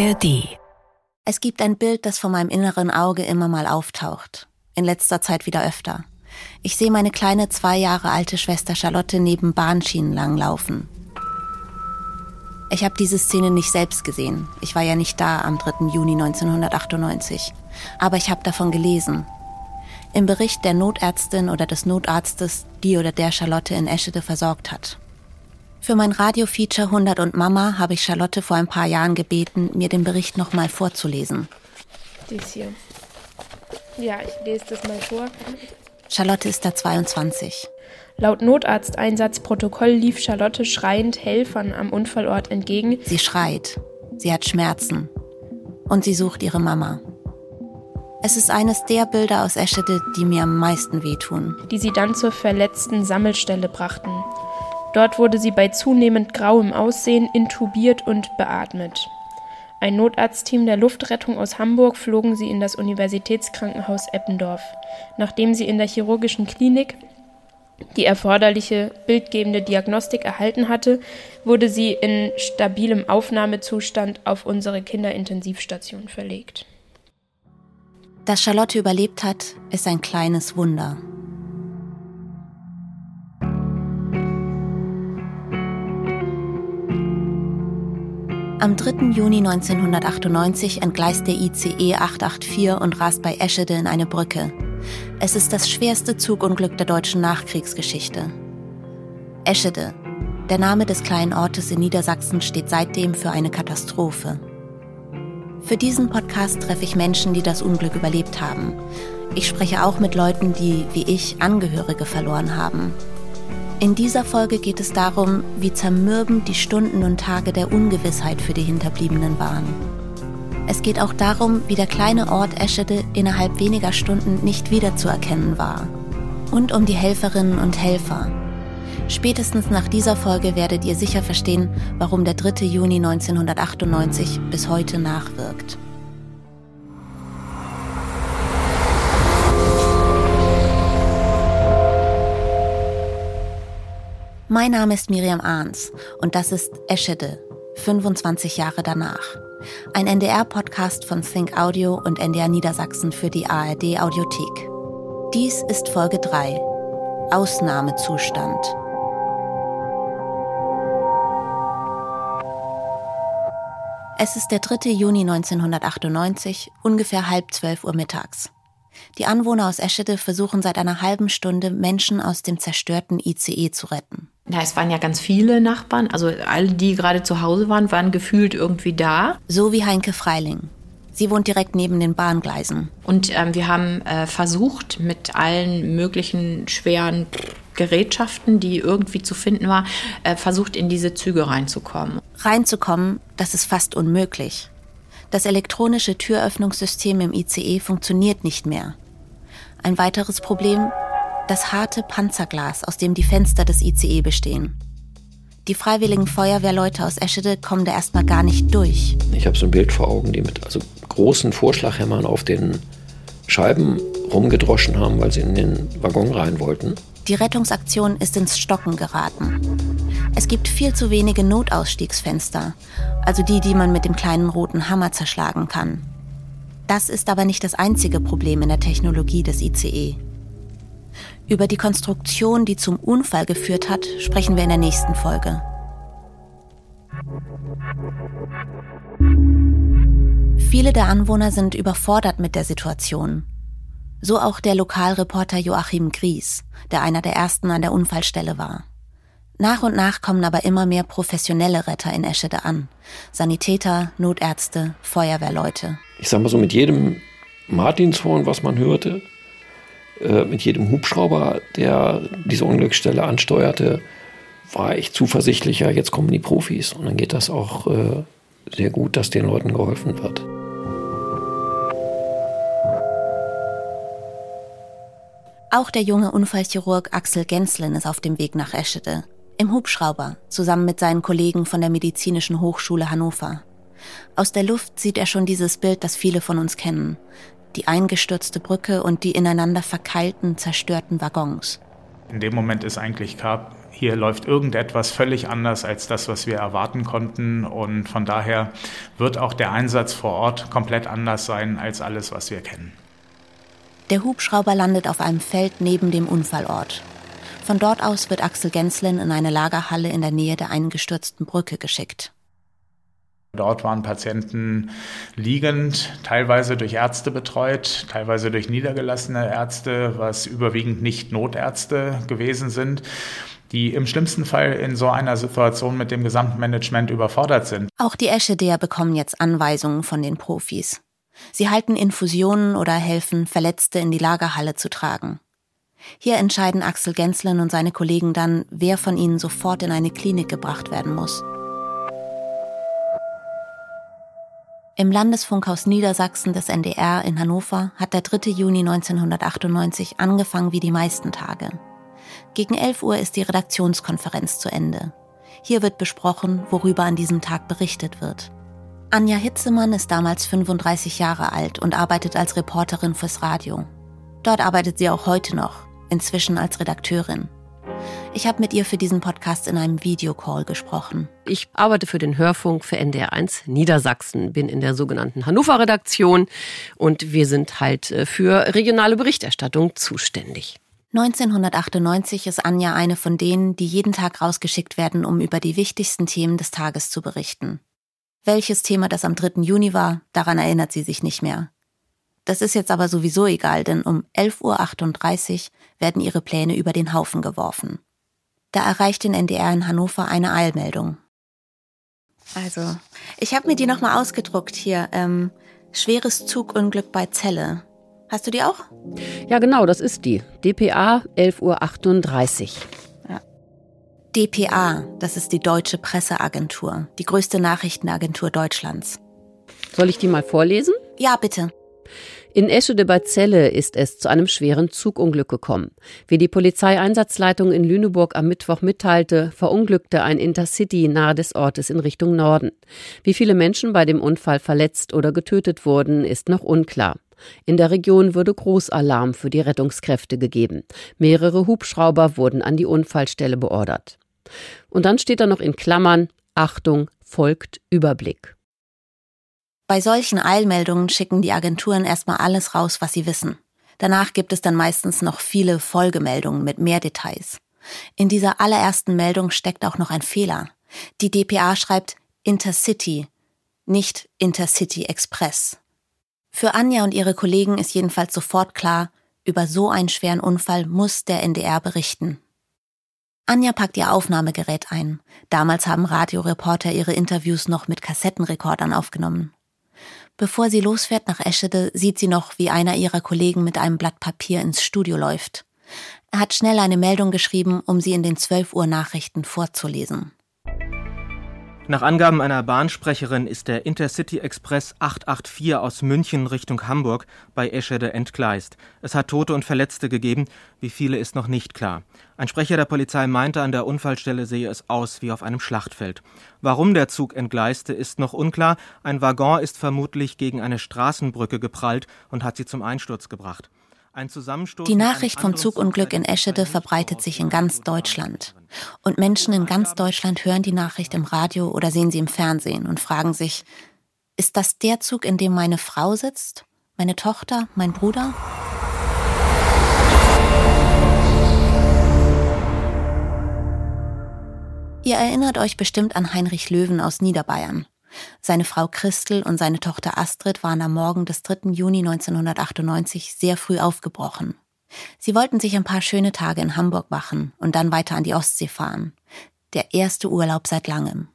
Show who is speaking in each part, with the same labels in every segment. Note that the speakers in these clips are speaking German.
Speaker 1: ARD. Es gibt ein Bild, das vor meinem inneren Auge immer mal auftaucht. In letzter Zeit wieder öfter. Ich sehe meine kleine zwei Jahre alte Schwester Charlotte neben Bahnschienen langlaufen. Ich habe diese Szene nicht selbst gesehen. Ich war ja nicht da am 3. Juni 1998. Aber ich habe davon gelesen. Im Bericht der Notärztin oder des Notarztes, die oder der Charlotte in Eschede versorgt hat. Für mein Radio-Feature 100 und Mama habe ich Charlotte vor ein paar Jahren gebeten, mir den Bericht nochmal vorzulesen.
Speaker 2: Dies hier. Ja, ich lese das mal vor.
Speaker 1: Charlotte ist da 22.
Speaker 2: Laut Notarzteinsatzprotokoll lief Charlotte schreiend Helfern am Unfallort entgegen.
Speaker 1: Sie schreit. Sie hat Schmerzen. Und sie sucht ihre Mama. Es ist eines der Bilder aus Eschede, die mir am meisten wehtun.
Speaker 2: Die sie dann zur verletzten Sammelstelle brachten. Dort wurde sie bei zunehmend grauem Aussehen intubiert und beatmet. Ein Notarztteam der Luftrettung aus Hamburg flogen sie in das Universitätskrankenhaus Eppendorf. Nachdem sie in der chirurgischen Klinik die erforderliche bildgebende Diagnostik erhalten hatte, wurde sie in stabilem Aufnahmezustand auf unsere Kinderintensivstation verlegt.
Speaker 1: Dass Charlotte überlebt hat, ist ein kleines Wunder. Am 3. Juni 1998 entgleist der ICE 884 und rast bei Eschede in eine Brücke. Es ist das schwerste Zugunglück der deutschen Nachkriegsgeschichte. Eschede, der Name des kleinen Ortes in Niedersachsen, steht seitdem für eine Katastrophe. Für diesen Podcast treffe ich Menschen, die das Unglück überlebt haben. Ich spreche auch mit Leuten, die, wie ich, Angehörige verloren haben. In dieser Folge geht es darum, wie zermürbend die Stunden und Tage der Ungewissheit für die Hinterbliebenen waren. Es geht auch darum, wie der kleine Ort Eschede innerhalb weniger Stunden nicht wiederzuerkennen war. Und um die Helferinnen und Helfer. Spätestens nach dieser Folge werdet ihr sicher verstehen, warum der 3. Juni 1998 bis heute nachwirkt. Mein Name ist Miriam Ahns und das ist Eschede, 25 Jahre danach. Ein NDR-Podcast von Think Audio und NDR Niedersachsen für die ARD Audiothek. Dies ist Folge 3. Ausnahmezustand. Es ist der 3. Juni 1998, ungefähr halb zwölf Uhr mittags. Die Anwohner aus Eschede versuchen seit einer halben Stunde, Menschen aus dem zerstörten ICE zu retten.
Speaker 3: Ja, es waren ja ganz viele Nachbarn. Also alle, die gerade zu Hause waren, waren gefühlt irgendwie da.
Speaker 1: So wie Heinke Freiling. Sie wohnt direkt neben den Bahngleisen.
Speaker 3: Und ähm, wir haben äh, versucht, mit allen möglichen schweren Gerätschaften, die irgendwie zu finden waren, äh, versucht, in diese Züge reinzukommen.
Speaker 1: Reinzukommen, das ist fast unmöglich. Das elektronische Türöffnungssystem im ICE funktioniert nicht mehr. Ein weiteres Problem, das harte Panzerglas, aus dem die Fenster des ICE bestehen. Die freiwilligen Feuerwehrleute aus Eschede kommen da erstmal gar nicht durch.
Speaker 4: Ich habe so ein Bild vor Augen, die mit also großen Vorschlaghämmern auf den Scheiben rumgedroschen haben, weil sie in den Waggon rein wollten.
Speaker 1: Die Rettungsaktion ist ins Stocken geraten. Es gibt viel zu wenige Notausstiegsfenster, also die, die man mit dem kleinen roten Hammer zerschlagen kann. Das ist aber nicht das einzige Problem in der Technologie des ICE. Über die Konstruktion, die zum Unfall geführt hat, sprechen wir in der nächsten Folge. Viele der Anwohner sind überfordert mit der Situation. So auch der Lokalreporter Joachim Gries, der einer der ersten an der Unfallstelle war. Nach und nach kommen aber immer mehr professionelle Retter in Eschede an. Sanitäter, Notärzte, Feuerwehrleute.
Speaker 4: Ich sag mal so, mit jedem Martinshorn, was man hörte, äh, mit jedem Hubschrauber, der diese Unglücksstelle ansteuerte, war ich zuversichtlicher, jetzt kommen die Profis. Und dann geht das auch äh, sehr gut, dass den Leuten geholfen wird.
Speaker 1: Auch der junge Unfallchirurg Axel Genslin ist auf dem Weg nach Eschede. Im Hubschrauber, zusammen mit seinen Kollegen von der Medizinischen Hochschule Hannover. Aus der Luft sieht er schon dieses Bild, das viele von uns kennen die eingestürzte Brücke und die ineinander verkeilten, zerstörten Waggons.
Speaker 5: In dem Moment ist eigentlich klar, hier läuft irgendetwas völlig anders als das, was wir erwarten konnten. Und von daher wird auch der Einsatz vor Ort komplett anders sein als alles, was wir kennen.
Speaker 1: Der Hubschrauber landet auf einem Feld neben dem Unfallort. Von dort aus wird Axel Genslin in eine Lagerhalle in der Nähe der eingestürzten Brücke geschickt.
Speaker 5: Dort waren Patienten liegend, teilweise durch Ärzte betreut, teilweise durch niedergelassene Ärzte, was überwiegend nicht Notärzte gewesen sind die im schlimmsten Fall in so einer Situation mit dem Gesamtmanagement überfordert sind.
Speaker 1: Auch die Eschedeer bekommen jetzt Anweisungen von den Profis. Sie halten Infusionen oder helfen, Verletzte in die Lagerhalle zu tragen. Hier entscheiden Axel Genslen und seine Kollegen dann, wer von ihnen sofort in eine Klinik gebracht werden muss. Im Landesfunkhaus Niedersachsen des NDR in Hannover hat der 3. Juni 1998 angefangen wie die meisten Tage. Gegen 11 Uhr ist die Redaktionskonferenz zu Ende. Hier wird besprochen, worüber an diesem Tag berichtet wird. Anja Hitzemann ist damals 35 Jahre alt und arbeitet als Reporterin fürs Radio. Dort arbeitet sie auch heute noch, inzwischen als Redakteurin. Ich habe mit ihr für diesen Podcast in einem Videocall gesprochen.
Speaker 6: Ich arbeite für den Hörfunk für NDR1 Niedersachsen, bin in der sogenannten Hannover-Redaktion und wir sind halt äh, für regionale Berichterstattung zuständig.
Speaker 1: 1998 ist Anja eine von denen, die jeden Tag rausgeschickt werden, um über die wichtigsten Themen des Tages zu berichten. Welches Thema das am 3. Juni war, daran erinnert sie sich nicht mehr. Das ist jetzt aber sowieso egal, denn um 11.38 Uhr werden ihre Pläne über den Haufen geworfen. Da erreicht den NDR in Hannover eine Eilmeldung. Also, ich habe mir die nochmal ausgedruckt hier. Ähm, schweres Zugunglück bei Celle. Hast du die auch?
Speaker 6: Ja, genau, das ist die. DPA 11.38 Uhr.
Speaker 1: DPA, das ist die Deutsche Presseagentur, die größte Nachrichtenagentur Deutschlands.
Speaker 6: Soll ich die mal vorlesen?
Speaker 1: Ja, bitte.
Speaker 6: In Eschede bei Celle ist es zu einem schweren Zugunglück gekommen. Wie die Polizeieinsatzleitung in Lüneburg am Mittwoch mitteilte, verunglückte ein Intercity nahe des Ortes in Richtung Norden. Wie viele Menschen bei dem Unfall verletzt oder getötet wurden, ist noch unklar. In der Region wurde Großalarm für die Rettungskräfte gegeben. Mehrere Hubschrauber wurden an die Unfallstelle beordert. Und dann steht da noch in Klammern Achtung, folgt Überblick.
Speaker 1: Bei solchen Eilmeldungen schicken die Agenturen erstmal alles raus, was sie wissen. Danach gibt es dann meistens noch viele Folgemeldungen mit mehr Details. In dieser allerersten Meldung steckt auch noch ein Fehler. Die DPA schreibt Intercity, nicht Intercity Express. Für Anja und ihre Kollegen ist jedenfalls sofort klar, über so einen schweren Unfall muss der NDR berichten. Anja packt ihr Aufnahmegerät ein. Damals haben Radioreporter ihre Interviews noch mit Kassettenrekordern aufgenommen. Bevor sie losfährt nach Eschede, sieht sie noch, wie einer ihrer Kollegen mit einem Blatt Papier ins Studio läuft. Er hat schnell eine Meldung geschrieben, um sie in den 12 Uhr Nachrichten vorzulesen.
Speaker 7: Nach Angaben einer Bahnsprecherin ist der Intercity Express 884 aus München Richtung Hamburg bei Eschede entgleist. Es hat Tote und Verletzte gegeben, wie viele ist noch nicht klar. Ein Sprecher der Polizei meinte, an der Unfallstelle sehe es aus wie auf einem Schlachtfeld. Warum der Zug entgleiste, ist noch unklar. Ein Waggon ist vermutlich gegen eine Straßenbrücke geprallt und hat sie zum Einsturz gebracht.
Speaker 1: Die Nachricht vom Zugunglück in Eschede verbreitet sich in ganz Deutschland. Und Menschen in ganz Deutschland hören die Nachricht im Radio oder sehen sie im Fernsehen und fragen sich, ist das der Zug, in dem meine Frau sitzt? Meine Tochter? Mein Bruder? Ihr erinnert euch bestimmt an Heinrich Löwen aus Niederbayern. Seine Frau Christel und seine Tochter Astrid waren am Morgen des 3. Juni 1998 sehr früh aufgebrochen. Sie wollten sich ein paar schöne Tage in Hamburg machen und dann weiter an die Ostsee fahren. Der erste Urlaub seit langem.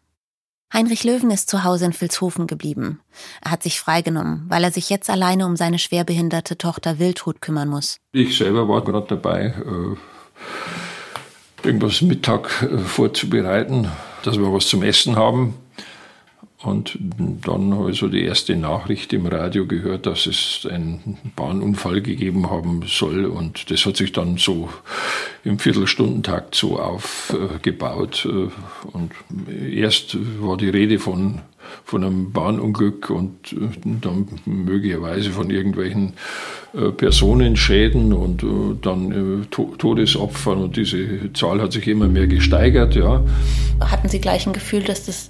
Speaker 1: Heinrich Löwen ist zu Hause in Vilshofen geblieben. Er hat sich freigenommen, weil er sich jetzt alleine um seine schwerbehinderte Tochter Wildhut kümmern muss.
Speaker 8: Ich selber war gerade dabei, äh, irgendwas Mittag äh, vorzubereiten, dass wir was zum Essen haben. Und dann habe ich so die erste Nachricht im Radio gehört, dass es einen Bahnunfall gegeben haben soll. Und das hat sich dann so im Viertelstundentakt so aufgebaut. Und erst war die Rede von, von einem Bahnunglück und dann möglicherweise von irgendwelchen äh, Personenschäden und äh, dann äh, Todesopfern. Und diese Zahl hat sich immer mehr gesteigert. Ja.
Speaker 1: Hatten Sie gleich ein Gefühl, dass das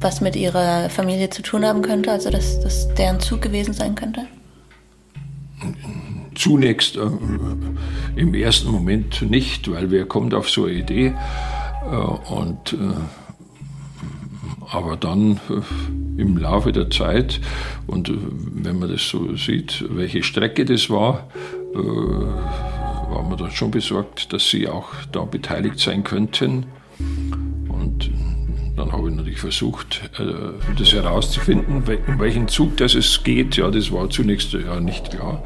Speaker 1: was mit ihrer Familie zu tun haben könnte, also dass das deren Zug gewesen sein könnte?
Speaker 8: Zunächst äh, im ersten Moment nicht, weil wer kommt auf so eine Idee? Äh, und, äh, aber dann äh, im Laufe der Zeit und äh, wenn man das so sieht, welche Strecke das war, äh, war man dann schon besorgt, dass sie auch da beteiligt sein könnten. Dann habe ich natürlich versucht, äh, das herauszufinden, um welchen Zug das es geht. Ja, das war zunächst ja nicht klar.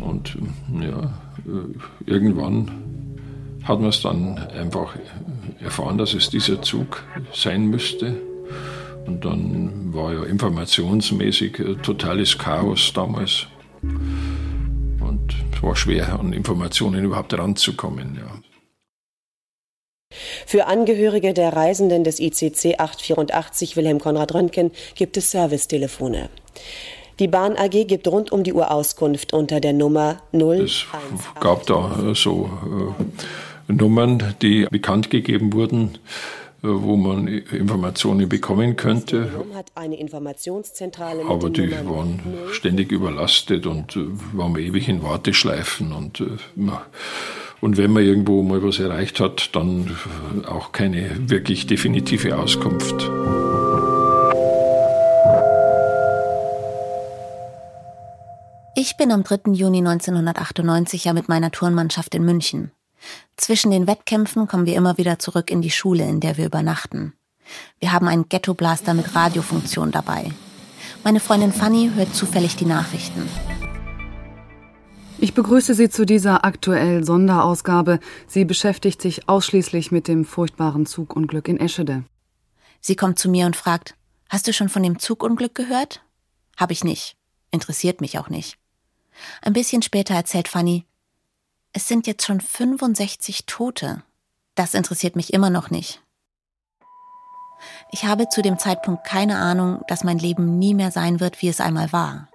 Speaker 8: Und ja, äh, irgendwann hat man es dann einfach erfahren, dass es dieser Zug sein müsste. Und dann war ja informationsmäßig äh, totales Chaos damals. Und es war schwer, an Informationen überhaupt ranzukommen. Ja.
Speaker 9: Für Angehörige der Reisenden des ICC 884 Wilhelm Konrad Röntgen gibt es Servicetelefone. Die Bahn AG gibt rund um die Uhr Auskunft unter der Nummer 0.
Speaker 8: Es gab da äh, so äh, Nummern, die bekannt gegeben wurden, äh, wo man Informationen bekommen könnte. Aber die waren ständig überlastet und äh, waren ewig in Warteschleifen und äh, und wenn man irgendwo mal was erreicht hat, dann auch keine wirklich definitive Auskunft.
Speaker 1: Ich bin am 3. Juni 1998 ja mit meiner Turnmannschaft in München. Zwischen den Wettkämpfen kommen wir immer wieder zurück in die Schule, in der wir übernachten. Wir haben einen Ghetto-Blaster mit Radiofunktion dabei. Meine Freundin Fanny hört zufällig die Nachrichten.
Speaker 10: Ich begrüße Sie zu dieser aktuell Sonderausgabe. Sie beschäftigt sich ausschließlich mit dem furchtbaren Zugunglück in Eschede.
Speaker 1: Sie kommt zu mir und fragt, hast du schon von dem Zugunglück gehört? Hab ich nicht. Interessiert mich auch nicht. Ein bisschen später erzählt Fanny, es sind jetzt schon 65 Tote. Das interessiert mich immer noch nicht. Ich habe zu dem Zeitpunkt keine Ahnung, dass mein Leben nie mehr sein wird, wie es einmal war.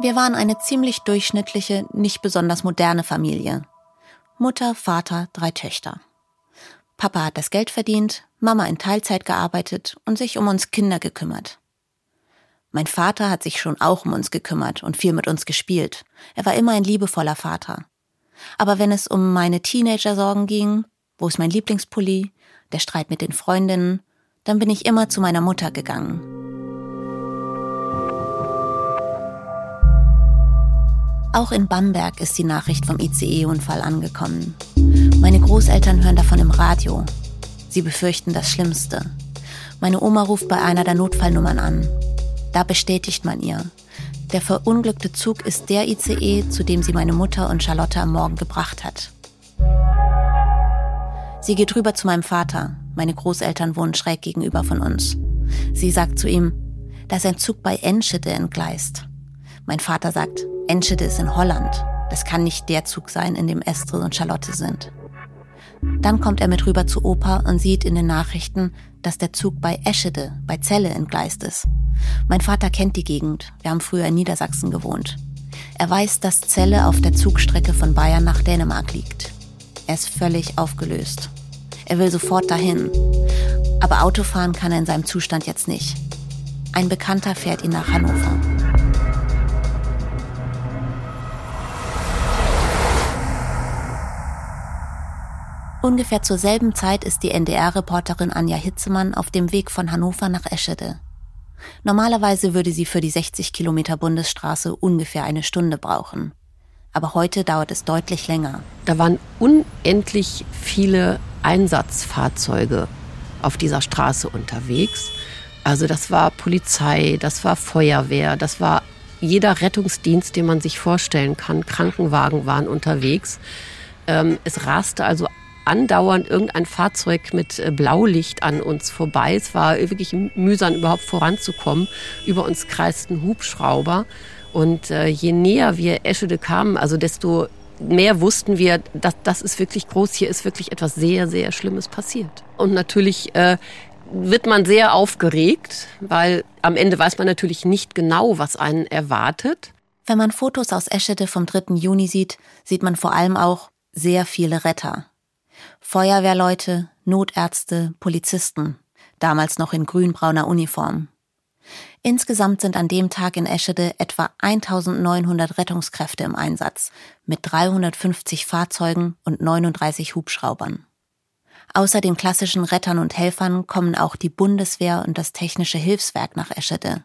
Speaker 1: Wir waren eine ziemlich durchschnittliche, nicht besonders moderne Familie. Mutter, Vater, drei Töchter. Papa hat das Geld verdient, Mama in Teilzeit gearbeitet und sich um uns Kinder gekümmert. Mein Vater hat sich schon auch um uns gekümmert und viel mit uns gespielt. Er war immer ein liebevoller Vater. Aber wenn es um meine Teenager-Sorgen ging, wo ist mein Lieblingspulli, der Streit mit den Freundinnen, dann bin ich immer zu meiner Mutter gegangen. Auch in Bamberg ist die Nachricht vom ICE-Unfall angekommen. Meine Großeltern hören davon im Radio. Sie befürchten das Schlimmste. Meine Oma ruft bei einer der Notfallnummern an. Da bestätigt man ihr. Der verunglückte Zug ist der ICE, zu dem sie meine Mutter und Charlotte am Morgen gebracht hat. Sie geht rüber zu meinem Vater. Meine Großeltern wohnen schräg gegenüber von uns. Sie sagt zu ihm, da ist ein Zug bei Enschede entgleist. Mein Vater sagt, Enschede ist in Holland. Das kann nicht der Zug sein, in dem Estrid und Charlotte sind. Dann kommt er mit rüber zu Opa und sieht in den Nachrichten, dass der Zug bei Eschede, bei Celle entgleist ist. Mein Vater kennt die Gegend. Wir haben früher in Niedersachsen gewohnt. Er weiß, dass Celle auf der Zugstrecke von Bayern nach Dänemark liegt. Er ist völlig aufgelöst. Er will sofort dahin. Aber Autofahren kann er in seinem Zustand jetzt nicht. Ein Bekannter fährt ihn nach Hannover. Ungefähr zur selben Zeit ist die NDR-Reporterin Anja Hitzemann auf dem Weg von Hannover nach Eschede. Normalerweise würde sie für die 60 Kilometer Bundesstraße ungefähr eine Stunde brauchen. Aber heute dauert es deutlich länger.
Speaker 6: Da waren unendlich viele Einsatzfahrzeuge auf dieser Straße unterwegs. Also das war Polizei, das war Feuerwehr, das war jeder Rettungsdienst, den man sich vorstellen kann. Krankenwagen waren unterwegs. Ähm, es raste also andauernd irgendein Fahrzeug mit äh, Blaulicht an uns vorbei. Es war wirklich mühsam, überhaupt voranzukommen. Über uns kreisten Hubschrauber. Und äh, je näher wir Eschede kamen, also desto mehr wussten wir, dass das ist wirklich groß, hier ist wirklich etwas sehr, sehr Schlimmes passiert. Und natürlich äh, wird man sehr aufgeregt, weil am Ende weiß man natürlich nicht genau, was einen erwartet.
Speaker 1: Wenn man Fotos aus Eschede vom 3. Juni sieht, sieht man vor allem auch sehr viele Retter. Feuerwehrleute, Notärzte, Polizisten, damals noch in grünbrauner Uniform. Insgesamt sind an dem Tag in Eschede etwa 1900 Rettungskräfte im Einsatz, mit 350 Fahrzeugen und 39 Hubschraubern. Außer den klassischen Rettern und Helfern kommen auch die Bundeswehr und das Technische Hilfswerk nach Eschede.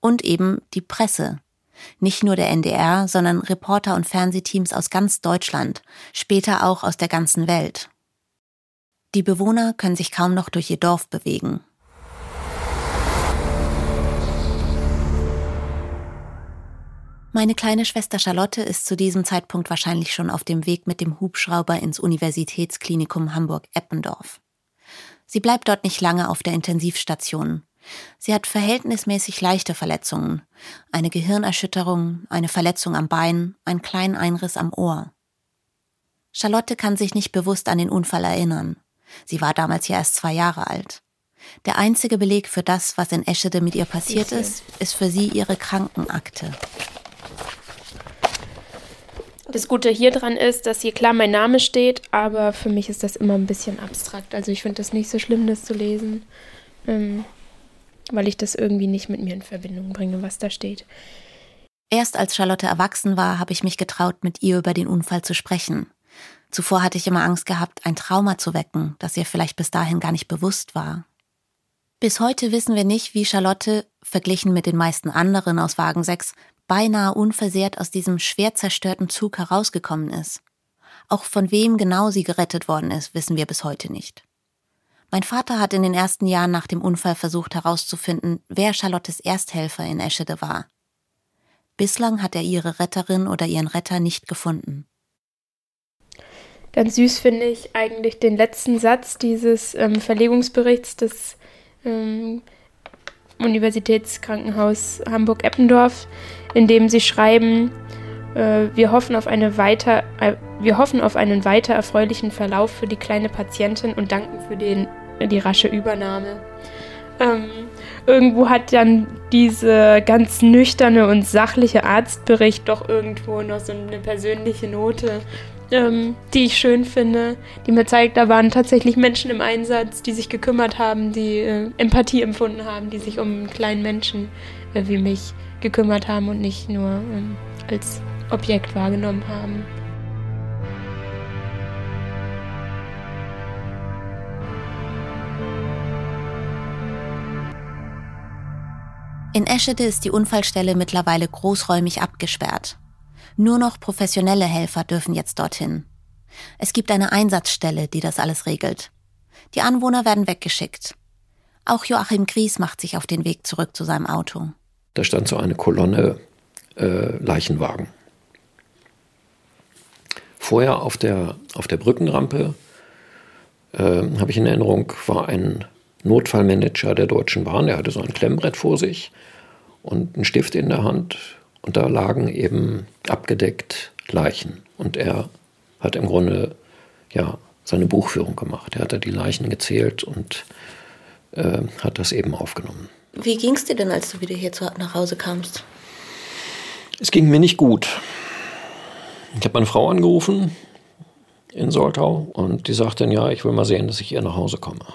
Speaker 1: Und eben die Presse. Nicht nur der NDR, sondern Reporter und Fernsehteams aus ganz Deutschland, später auch aus der ganzen Welt. Die Bewohner können sich kaum noch durch ihr Dorf bewegen. Meine kleine Schwester Charlotte ist zu diesem Zeitpunkt wahrscheinlich schon auf dem Weg mit dem Hubschrauber ins Universitätsklinikum Hamburg-Eppendorf. Sie bleibt dort nicht lange auf der Intensivstation. Sie hat verhältnismäßig leichte Verletzungen, eine Gehirnerschütterung, eine Verletzung am Bein, einen kleinen Einriss am Ohr. Charlotte kann sich nicht bewusst an den Unfall erinnern. Sie war damals ja erst zwei Jahre alt. Der einzige Beleg für das, was in Eschede mit ihr passiert ist, ist für sie ihre Krankenakte.
Speaker 2: Das Gute hier dran ist, dass hier klar mein Name steht, aber für mich ist das immer ein bisschen abstrakt. Also ich finde das nicht so schlimm, das zu lesen, ähm, weil ich das irgendwie nicht mit mir in Verbindung bringe, was da steht.
Speaker 1: Erst als Charlotte erwachsen war, habe ich mich getraut, mit ihr über den Unfall zu sprechen. Zuvor hatte ich immer Angst gehabt, ein Trauma zu wecken, das ihr vielleicht bis dahin gar nicht bewusst war. Bis heute wissen wir nicht, wie Charlotte, verglichen mit den meisten anderen aus Wagen 6, beinahe unversehrt aus diesem schwer zerstörten Zug herausgekommen ist. Auch von wem genau sie gerettet worden ist, wissen wir bis heute nicht. Mein Vater hat in den ersten Jahren nach dem Unfall versucht herauszufinden, wer Charlottes Ersthelfer in Eschede war. Bislang hat er ihre Retterin oder ihren Retter nicht gefunden.
Speaker 2: Ganz süß finde ich eigentlich den letzten Satz dieses ähm, Verlegungsberichts des ähm, Universitätskrankenhaus Hamburg-Eppendorf, in dem sie schreiben, äh, wir, hoffen auf eine weiter, äh, wir hoffen auf einen weiter erfreulichen Verlauf für die kleine Patientin und danken für den, die rasche Übernahme. Ähm, irgendwo hat dann diese ganz nüchterne und sachliche Arztbericht doch irgendwo noch so eine persönliche Note, ähm, die ich schön finde, die mir zeigt, da waren tatsächlich Menschen im Einsatz, die sich gekümmert haben, die äh, Empathie empfunden haben, die sich um einen kleinen Menschen äh, wie mich gekümmert haben und nicht nur ähm, als Objekt wahrgenommen haben.
Speaker 1: In Eschede ist die Unfallstelle mittlerweile großräumig abgesperrt. Nur noch professionelle Helfer dürfen jetzt dorthin. Es gibt eine Einsatzstelle, die das alles regelt. Die Anwohner werden weggeschickt. Auch Joachim Gries macht sich auf den Weg zurück zu seinem Auto.
Speaker 4: Da stand so eine Kolonne äh, Leichenwagen. Vorher auf der, auf der Brückenrampe, äh, habe ich in Erinnerung, war ein Notfallmanager der Deutschen Bahn. Der hatte so ein Klemmbrett vor sich und einen Stift in der Hand und da lagen eben abgedeckt Leichen. Und er hat im Grunde ja seine Buchführung gemacht. Er hat da die Leichen gezählt und äh, hat das eben aufgenommen.
Speaker 1: Wie ging es dir denn, als du wieder hier zu, nach Hause kamst?
Speaker 4: Es ging mir nicht gut. Ich habe meine Frau angerufen in Soltau und die sagte dann, ja, ich will mal sehen, dass ich hier nach Hause komme.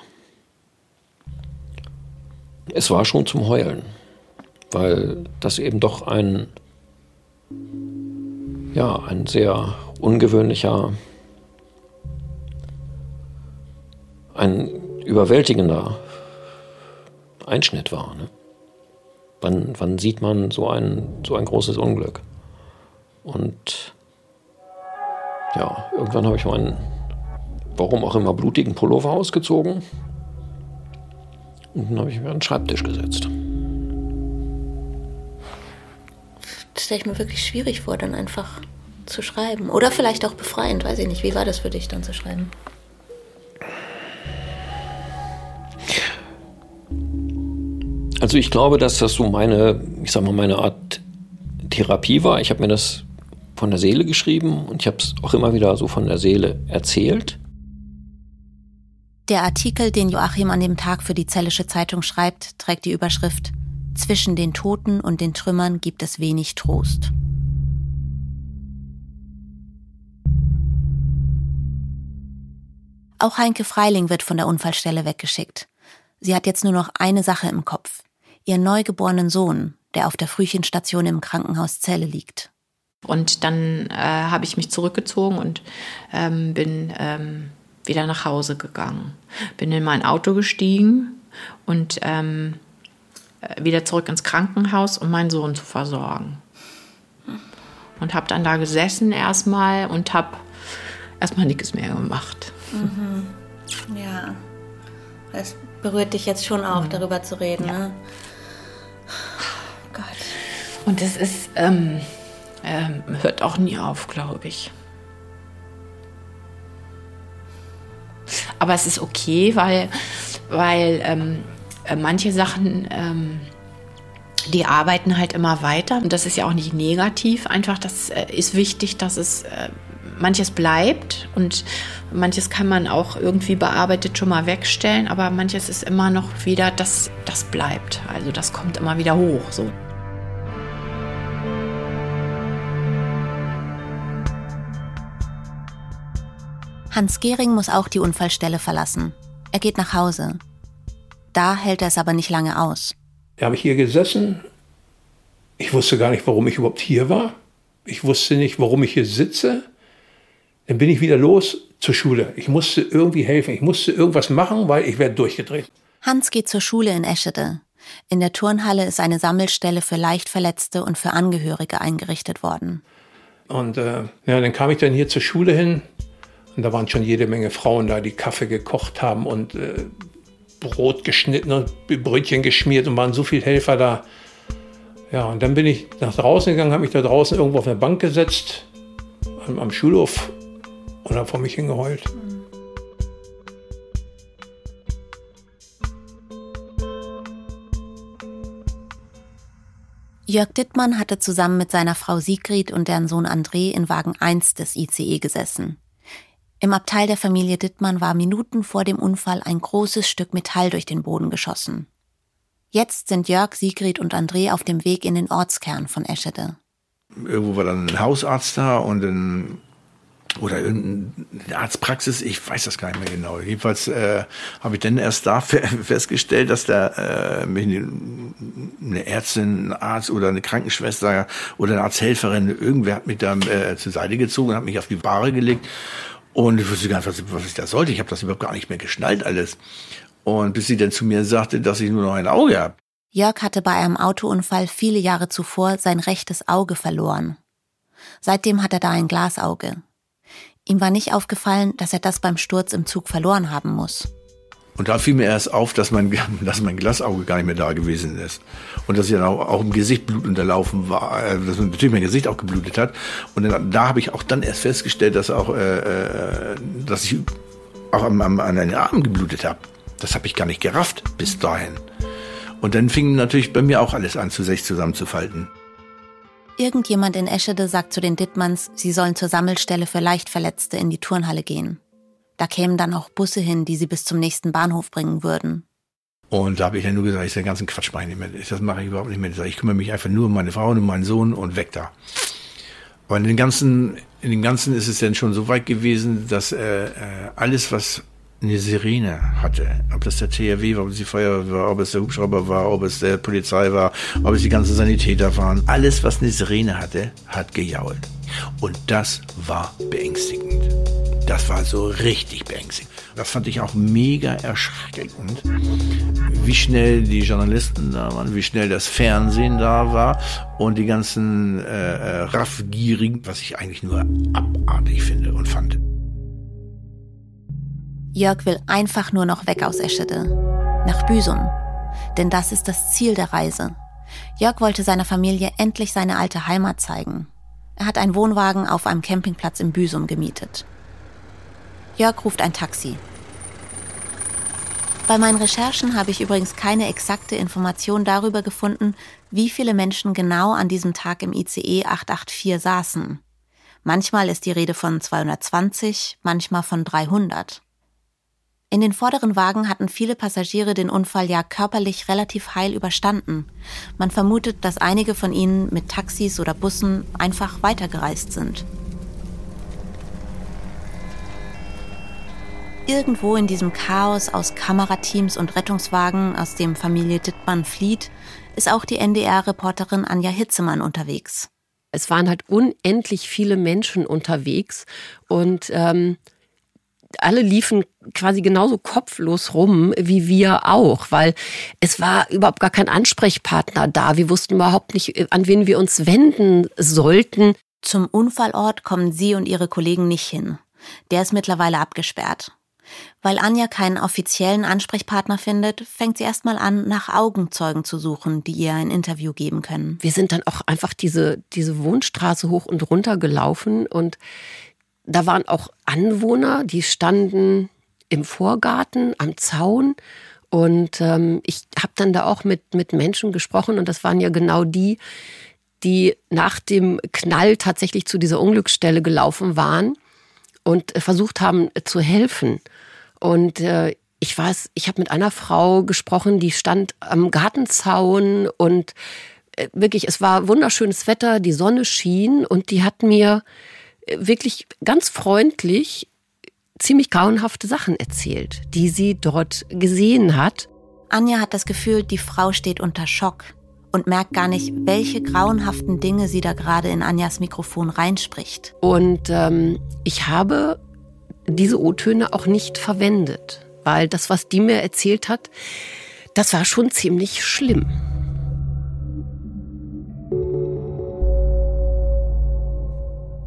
Speaker 4: Es war schon zum Heulen weil das eben doch ein, ja, ein sehr ungewöhnlicher, ein überwältigender Einschnitt war. Ne? Wann, wann sieht man so ein, so ein großes Unglück? Und ja, irgendwann habe ich meinen, warum auch immer, blutigen Pullover ausgezogen. Und dann habe ich mir an den Schreibtisch gesetzt.
Speaker 1: stelle ich mir wirklich schwierig vor, dann einfach zu schreiben? Oder vielleicht auch befreiend, weiß ich nicht. Wie war das für dich dann zu schreiben?
Speaker 4: Also ich glaube, dass das so meine, ich sag mal, meine Art Therapie war. Ich habe mir das von der Seele geschrieben und ich habe es auch immer wieder so von der Seele erzählt.
Speaker 1: Der Artikel, den Joachim an dem Tag für die Zellische Zeitung schreibt, trägt die Überschrift Zwischen den Toten und den Trümmern gibt es wenig Trost. Auch Heinke Freiling wird von der Unfallstelle weggeschickt. Sie hat jetzt nur noch eine Sache im Kopf. Ihren neugeborenen Sohn, der auf der Frühchenstation im Krankenhaus Celle liegt.
Speaker 3: Und dann äh, habe ich mich zurückgezogen und ähm, bin ähm, wieder nach Hause gegangen. Bin in mein Auto gestiegen und ähm, äh, wieder zurück ins Krankenhaus, um meinen Sohn zu versorgen. Und habe dann da gesessen erstmal und habe erstmal nichts mehr gemacht.
Speaker 1: Mhm. Ja, es berührt dich jetzt schon auch, mhm. darüber zu reden. Ja. Ne?
Speaker 3: Oh Gott. Und es ist, ähm, ähm, hört auch nie auf, glaube ich. Aber es ist okay, weil, weil ähm, äh, manche Sachen, ähm, die arbeiten halt immer weiter. Und das ist ja auch nicht negativ. Einfach, das äh, ist wichtig, dass es äh, manches bleibt und manches kann man auch irgendwie bearbeitet schon mal wegstellen, aber manches ist immer noch wieder, das, das bleibt. Also das kommt immer wieder hoch. So.
Speaker 1: Hans Gehring muss auch die Unfallstelle verlassen. Er geht nach Hause. Da hält er es aber nicht lange aus.
Speaker 11: Da habe ich hier gesessen. Ich wusste gar nicht, warum ich überhaupt hier war. Ich wusste nicht, warum ich hier sitze. Dann bin ich wieder los zur Schule. Ich musste irgendwie helfen. Ich musste irgendwas machen, weil ich werde durchgedreht.
Speaker 1: Hans geht zur Schule in Eschede. In der Turnhalle ist eine Sammelstelle für Leichtverletzte und für Angehörige eingerichtet worden.
Speaker 11: Und äh, ja, dann kam ich dann hier zur Schule hin und da waren schon jede Menge Frauen da, die Kaffee gekocht haben und äh, Brot geschnitten und Brötchen geschmiert und waren so viele Helfer da. Ja, und dann bin ich nach draußen gegangen, habe mich da draußen irgendwo auf eine Bank gesetzt, am, am Schulhof und habe vor mich hingeheult.
Speaker 1: Jörg Dittmann hatte zusammen mit seiner Frau Sigrid und deren Sohn André in Wagen 1 des ICE gesessen. Im Abteil der Familie Dittmann war Minuten vor dem Unfall ein großes Stück Metall durch den Boden geschossen. Jetzt sind Jörg, Sigrid und André auf dem Weg in den Ortskern von Eschede.
Speaker 12: Irgendwo war dann ein Hausarzt da und ein oder irgendeine Arztpraxis, ich weiß das gar nicht mehr genau. Jedenfalls äh, habe ich dann erst da festgestellt, dass da äh, eine Ärztin, ein Arzt oder eine Krankenschwester oder eine Arzthelferin, irgendwer hat mich da äh, zur Seite gezogen, hat mich auf die Bahre gelegt und ich wusste gar nicht, was, ich da sollte. Ich habe das überhaupt gar nicht mehr geschnallt alles. Und bis sie dann zu mir sagte, dass ich nur noch ein Auge habe.
Speaker 1: Jörg hatte bei einem Autounfall viele Jahre zuvor sein rechtes Auge verloren. Seitdem hat er da ein Glasauge. Ihm war nicht aufgefallen, dass er das beim Sturz im Zug verloren haben muss.
Speaker 12: Und da fiel mir erst auf, dass mein, dass mein Glasauge gar nicht mehr da gewesen ist. Und dass ich dann auch, auch im Gesicht Blut unterlaufen war, äh, dass natürlich mein Gesicht auch geblutet hat. Und dann, da habe ich auch dann erst festgestellt, dass auch, äh, äh dass ich auch am, am, an den Armen geblutet habe. Das habe ich gar nicht gerafft bis dahin. Und dann fing natürlich bei mir auch alles an, zu sich zusammenzufalten.
Speaker 1: Irgendjemand in Eschede sagt zu den Dittmanns, sie sollen zur Sammelstelle für Leichtverletzte in die Turnhalle gehen. Da kämen dann auch Busse hin, die sie bis zum nächsten Bahnhof bringen würden.
Speaker 12: Und da habe ich ja nur gesagt, ich den ganzen Quatsch mache ich nicht mehr. Das mache ich überhaupt nicht mehr. Ich kümmere mich einfach nur um meine Frau und um meinen Sohn und weg da. Aber in den ganzen, in dem Ganzen ist es dann schon so weit gewesen, dass äh, äh alles, was eine Sirene hatte, ob das der THW war, ob es die Feuerwehr war, ob es der Hubschrauber war, ob es der Polizei war, ob es die ganzen Sanitäter waren, alles, was eine Sirene hatte, hat gejault. Und das war beängstigend. Das war so richtig beängstigend. Das fand ich auch mega erschreckend, wie schnell die Journalisten da waren, wie schnell das Fernsehen da war und die ganzen äh, äh, Raffgierigen, was ich eigentlich nur abartig finde und fand.
Speaker 1: Jörg will einfach nur noch weg aus Eschede, nach Büsum. Denn das ist das Ziel der Reise. Jörg wollte seiner Familie endlich seine alte Heimat zeigen. Er hat einen Wohnwagen auf einem Campingplatz im Büsum gemietet. Jörg ruft ein Taxi. Bei meinen Recherchen habe ich übrigens keine exakte Information darüber gefunden, wie viele Menschen genau an diesem Tag im ICE 884 saßen. Manchmal ist die Rede von 220, manchmal von 300. In den vorderen Wagen hatten viele Passagiere den Unfall ja körperlich relativ heil überstanden. Man vermutet, dass einige von ihnen mit Taxis oder Bussen einfach weitergereist sind. Irgendwo in diesem Chaos aus Kamerateams und Rettungswagen, aus dem Familie Dittmann flieht, ist auch die NDR-Reporterin Anja Hitzemann unterwegs.
Speaker 6: Es waren halt unendlich viele Menschen unterwegs und ähm, alle liefen quasi genauso kopflos rum wie wir auch, weil es war überhaupt gar kein Ansprechpartner da. Wir wussten überhaupt nicht, an wen wir uns wenden sollten.
Speaker 1: Zum Unfallort kommen sie und ihre Kollegen nicht hin. Der ist mittlerweile abgesperrt. Weil Anja keinen offiziellen Ansprechpartner findet, fängt sie erstmal an, nach Augenzeugen zu suchen, die ihr ein Interview geben können.
Speaker 6: Wir sind dann auch einfach diese, diese Wohnstraße hoch und runter gelaufen und da waren auch Anwohner, die standen im Vorgarten, am Zaun. Und ähm, ich habe dann da auch mit, mit Menschen gesprochen und das waren ja genau die, die nach dem Knall tatsächlich zu dieser Unglücksstelle gelaufen waren und versucht haben zu helfen. Und äh, ich weiß, ich habe mit einer Frau gesprochen, die stand am Gartenzaun und äh, wirklich, es war wunderschönes Wetter, die Sonne schien und die hat mir äh, wirklich ganz freundlich ziemlich grauenhafte Sachen erzählt, die sie dort gesehen hat.
Speaker 1: Anja hat das Gefühl, die Frau steht unter Schock und merkt gar nicht, welche grauenhaften Dinge sie da gerade in Anjas Mikrofon reinspricht.
Speaker 6: Und ähm, ich habe diese O-Töne auch nicht verwendet, weil das, was die mir erzählt hat, das war schon ziemlich schlimm.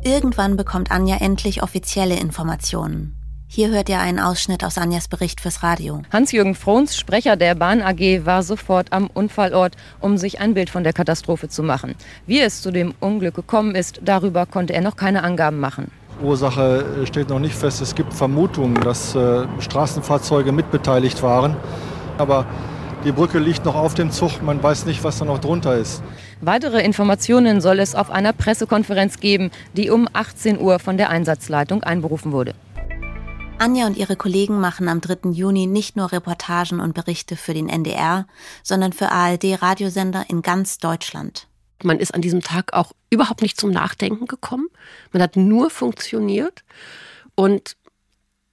Speaker 1: Irgendwann bekommt Anja endlich offizielle Informationen. Hier hört ihr einen Ausschnitt aus Anjas Bericht fürs Radio.
Speaker 13: Hans-Jürgen Frohns, Sprecher der Bahn AG, war sofort am Unfallort, um sich ein Bild von der Katastrophe zu machen. Wie es zu dem Unglück gekommen ist, darüber konnte er noch keine Angaben machen.
Speaker 14: Ursache steht noch nicht fest. Es gibt Vermutungen, dass äh, Straßenfahrzeuge mitbeteiligt waren. Aber die Brücke liegt noch auf dem Zug. Man weiß nicht, was da noch drunter ist.
Speaker 13: Weitere Informationen soll es auf einer Pressekonferenz geben, die um 18 Uhr von der Einsatzleitung einberufen wurde.
Speaker 1: Anja und ihre Kollegen machen am 3. Juni nicht nur Reportagen und Berichte für den NDR, sondern für ARD-Radiosender in ganz Deutschland.
Speaker 6: Man ist an diesem Tag auch überhaupt nicht zum Nachdenken gekommen. Man hat nur funktioniert. Und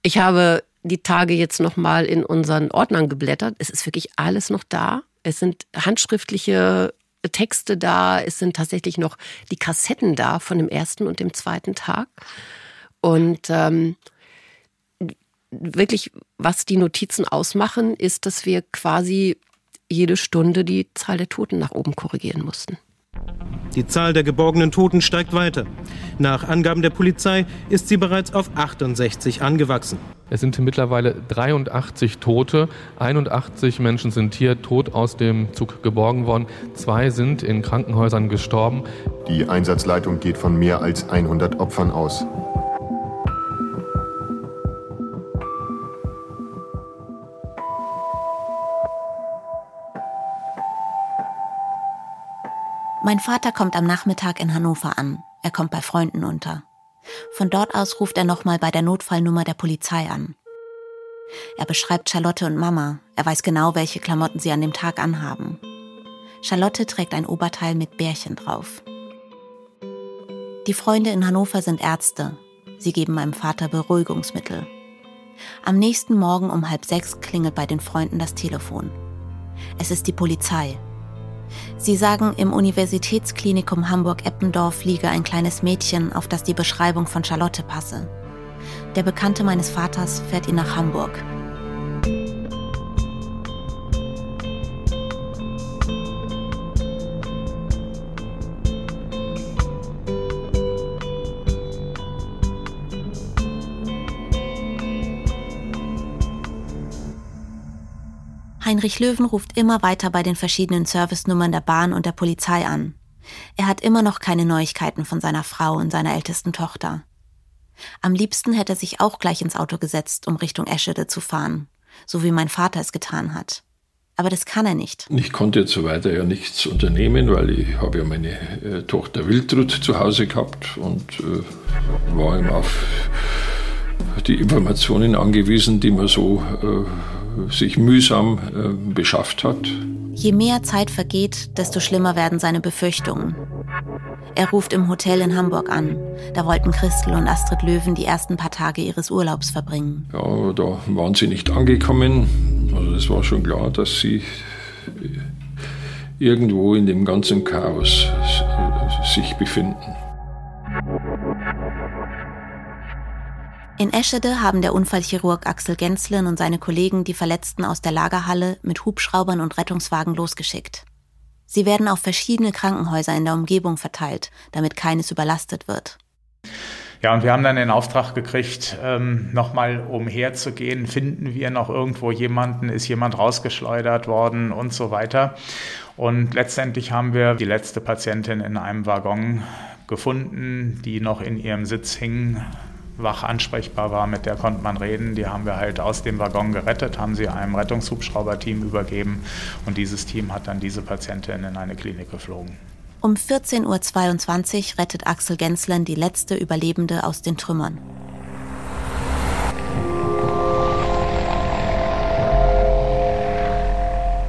Speaker 6: ich habe die Tage jetzt noch mal in unseren Ordnern geblättert. Es ist wirklich alles noch da. Es sind handschriftliche Texte da. Es sind tatsächlich noch die Kassetten da von dem ersten und dem zweiten Tag. Und ähm, wirklich, was die Notizen ausmachen, ist, dass wir quasi jede Stunde die Zahl der Toten nach oben korrigieren mussten.
Speaker 7: Die Zahl der geborgenen Toten steigt weiter. Nach Angaben der Polizei ist sie bereits auf 68 angewachsen.
Speaker 15: Es sind mittlerweile 83 Tote. 81 Menschen sind hier tot aus dem Zug geborgen worden. Zwei sind in Krankenhäusern gestorben.
Speaker 16: Die Einsatzleitung geht von mehr als 100 Opfern aus.
Speaker 1: Mein Vater kommt am Nachmittag in Hannover an. Er kommt bei Freunden unter. Von dort aus ruft er nochmal bei der Notfallnummer der Polizei an. Er beschreibt Charlotte und Mama. Er weiß genau, welche Klamotten sie an dem Tag anhaben. Charlotte trägt ein Oberteil mit Bärchen drauf. Die Freunde in Hannover sind Ärzte. Sie geben meinem Vater Beruhigungsmittel. Am nächsten Morgen um halb sechs klingelt bei den Freunden das Telefon. Es ist die Polizei. Sie sagen, im Universitätsklinikum Hamburg-Eppendorf liege ein kleines Mädchen, auf das die Beschreibung von Charlotte passe. Der Bekannte meines Vaters fährt ihn nach Hamburg. Heinrich Löwen ruft immer weiter bei den verschiedenen Servicenummern der Bahn und der Polizei an. Er hat immer noch keine Neuigkeiten von seiner Frau und seiner ältesten Tochter. Am liebsten hätte er sich auch gleich ins Auto gesetzt, um Richtung Eschede zu fahren, so wie mein Vater es getan hat. Aber das kann er nicht.
Speaker 8: Ich konnte jetzt so weiter ja nichts unternehmen, weil ich habe ja meine äh, Tochter Wiltrud zu Hause gehabt und äh, war ihm auf die Informationen angewiesen, die man so äh, sich mühsam äh, beschafft hat.
Speaker 1: Je mehr Zeit vergeht, desto schlimmer werden seine Befürchtungen. Er ruft im Hotel in Hamburg an. Da wollten Christel und Astrid Löwen die ersten paar Tage ihres Urlaubs verbringen.
Speaker 8: Ja, da waren sie nicht angekommen. Also es war schon klar, dass sie irgendwo in dem ganzen Chaos sich befinden.
Speaker 1: In Eschede haben der Unfallchirurg Axel Genslen und seine Kollegen die Verletzten aus der Lagerhalle mit Hubschraubern und Rettungswagen losgeschickt. Sie werden auf verschiedene Krankenhäuser in der Umgebung verteilt, damit keines überlastet wird.
Speaker 5: Ja, und wir haben dann den Auftrag gekriegt, ähm, nochmal umherzugehen. Finden wir noch irgendwo jemanden? Ist jemand rausgeschleudert worden und so weiter? Und letztendlich haben wir die letzte Patientin in einem Waggon gefunden, die noch in ihrem Sitz hing, wach ansprechbar war, mit der konnte man reden. Die haben wir halt aus dem Waggon gerettet, haben sie einem Rettungshubschrauberteam übergeben und dieses Team hat dann diese Patientin in eine Klinik geflogen.
Speaker 1: Um 14.22 Uhr rettet Axel Genslen die letzte Überlebende aus den Trümmern.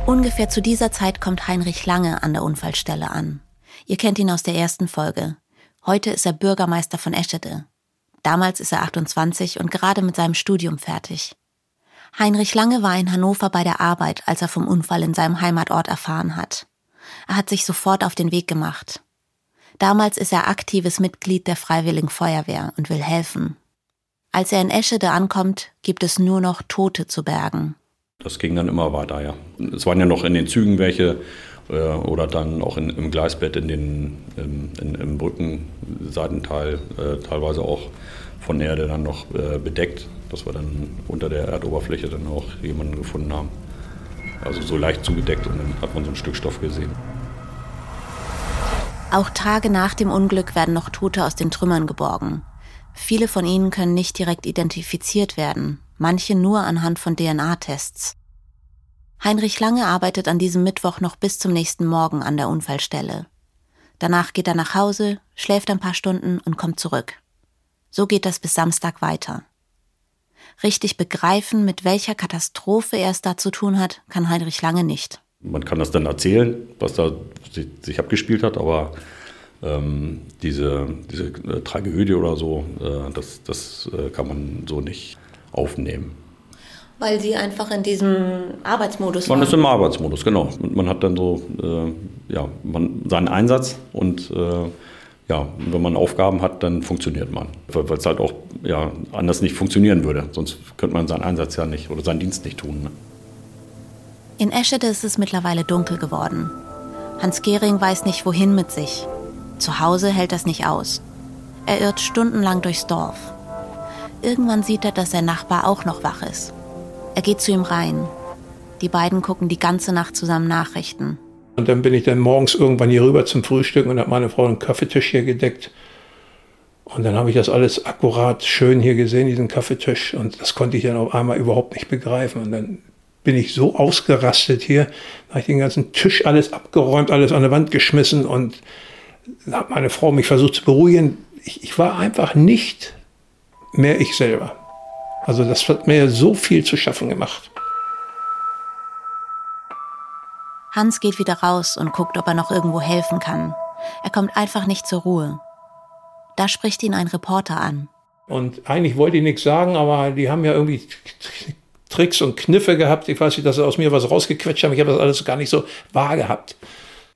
Speaker 1: Ungefähr zu dieser Zeit kommt Heinrich Lange an der Unfallstelle an. Ihr kennt ihn aus der ersten Folge. Heute ist er Bürgermeister von Eschede. Damals ist er 28 und gerade mit seinem Studium fertig. Heinrich Lange war in Hannover bei der Arbeit, als er vom Unfall in seinem Heimatort erfahren hat. Er hat sich sofort auf den Weg gemacht. Damals ist er aktives Mitglied der Freiwilligen Feuerwehr und will helfen. Als er in Eschede ankommt, gibt es nur noch Tote zu bergen.
Speaker 17: Das ging dann immer weiter, ja. Es waren ja noch in den Zügen welche oder dann auch in, im Gleisbett in den, im, in, im Brückenseitenteil, äh, teilweise auch von Erde dann noch äh, bedeckt, dass wir dann unter der Erdoberfläche dann auch jemanden gefunden haben. Also so leicht zugedeckt und dann hat man so ein Stück Stoff gesehen.
Speaker 1: Auch Tage nach dem Unglück werden noch Tote aus den Trümmern geborgen. Viele von ihnen können nicht direkt identifiziert werden, manche nur anhand von DNA-Tests. Heinrich Lange arbeitet an diesem Mittwoch noch bis zum nächsten Morgen an der Unfallstelle. Danach geht er nach Hause, schläft ein paar Stunden und kommt zurück. So geht das bis Samstag weiter. Richtig begreifen, mit welcher Katastrophe er es da zu tun hat, kann Heinrich Lange nicht.
Speaker 17: Man kann das dann erzählen, was da sich abgespielt hat, aber ähm, diese, diese äh, Tragödie oder so, äh, das, das äh, kann man so nicht aufnehmen.
Speaker 1: Weil sie einfach in diesem Arbeitsmodus
Speaker 17: waren. Man ist im Arbeitsmodus, genau. Und man hat dann so äh, ja, man, seinen Einsatz und äh, ja, wenn man Aufgaben hat, dann funktioniert man. Weil es halt auch ja, anders nicht funktionieren würde. Sonst könnte man seinen Einsatz ja nicht oder seinen Dienst nicht tun. Ne?
Speaker 1: In Eschede ist es mittlerweile dunkel geworden. Hans Gehring weiß nicht, wohin mit sich. Zu Hause hält das nicht aus. Er irrt stundenlang durchs Dorf. Irgendwann sieht er, dass sein Nachbar auch noch wach ist. Er geht zu ihm rein. Die beiden gucken die ganze Nacht zusammen Nachrichten.
Speaker 11: Und dann bin ich dann morgens irgendwann hier rüber zum Frühstück und habe meine Frau einen Kaffeetisch hier gedeckt. Und dann habe ich das alles akkurat schön hier gesehen, diesen Kaffeetisch. Und das konnte ich dann auf einmal überhaupt nicht begreifen. Und dann bin ich so ausgerastet hier, habe ich den ganzen Tisch alles abgeräumt, alles an der Wand geschmissen und hat meine Frau mich versucht zu beruhigen. Ich, ich war einfach nicht mehr ich selber. Also das hat mir so viel zu schaffen gemacht.
Speaker 1: Hans geht wieder raus und guckt, ob er noch irgendwo helfen kann. Er kommt einfach nicht zur Ruhe. Da spricht ihn ein Reporter an.
Speaker 11: Und eigentlich wollte ich nichts sagen, aber die haben ja irgendwie Tricks und Kniffe gehabt. Ich weiß nicht, dass sie aus mir was rausgequetscht haben. Ich habe das alles gar nicht so wahr gehabt.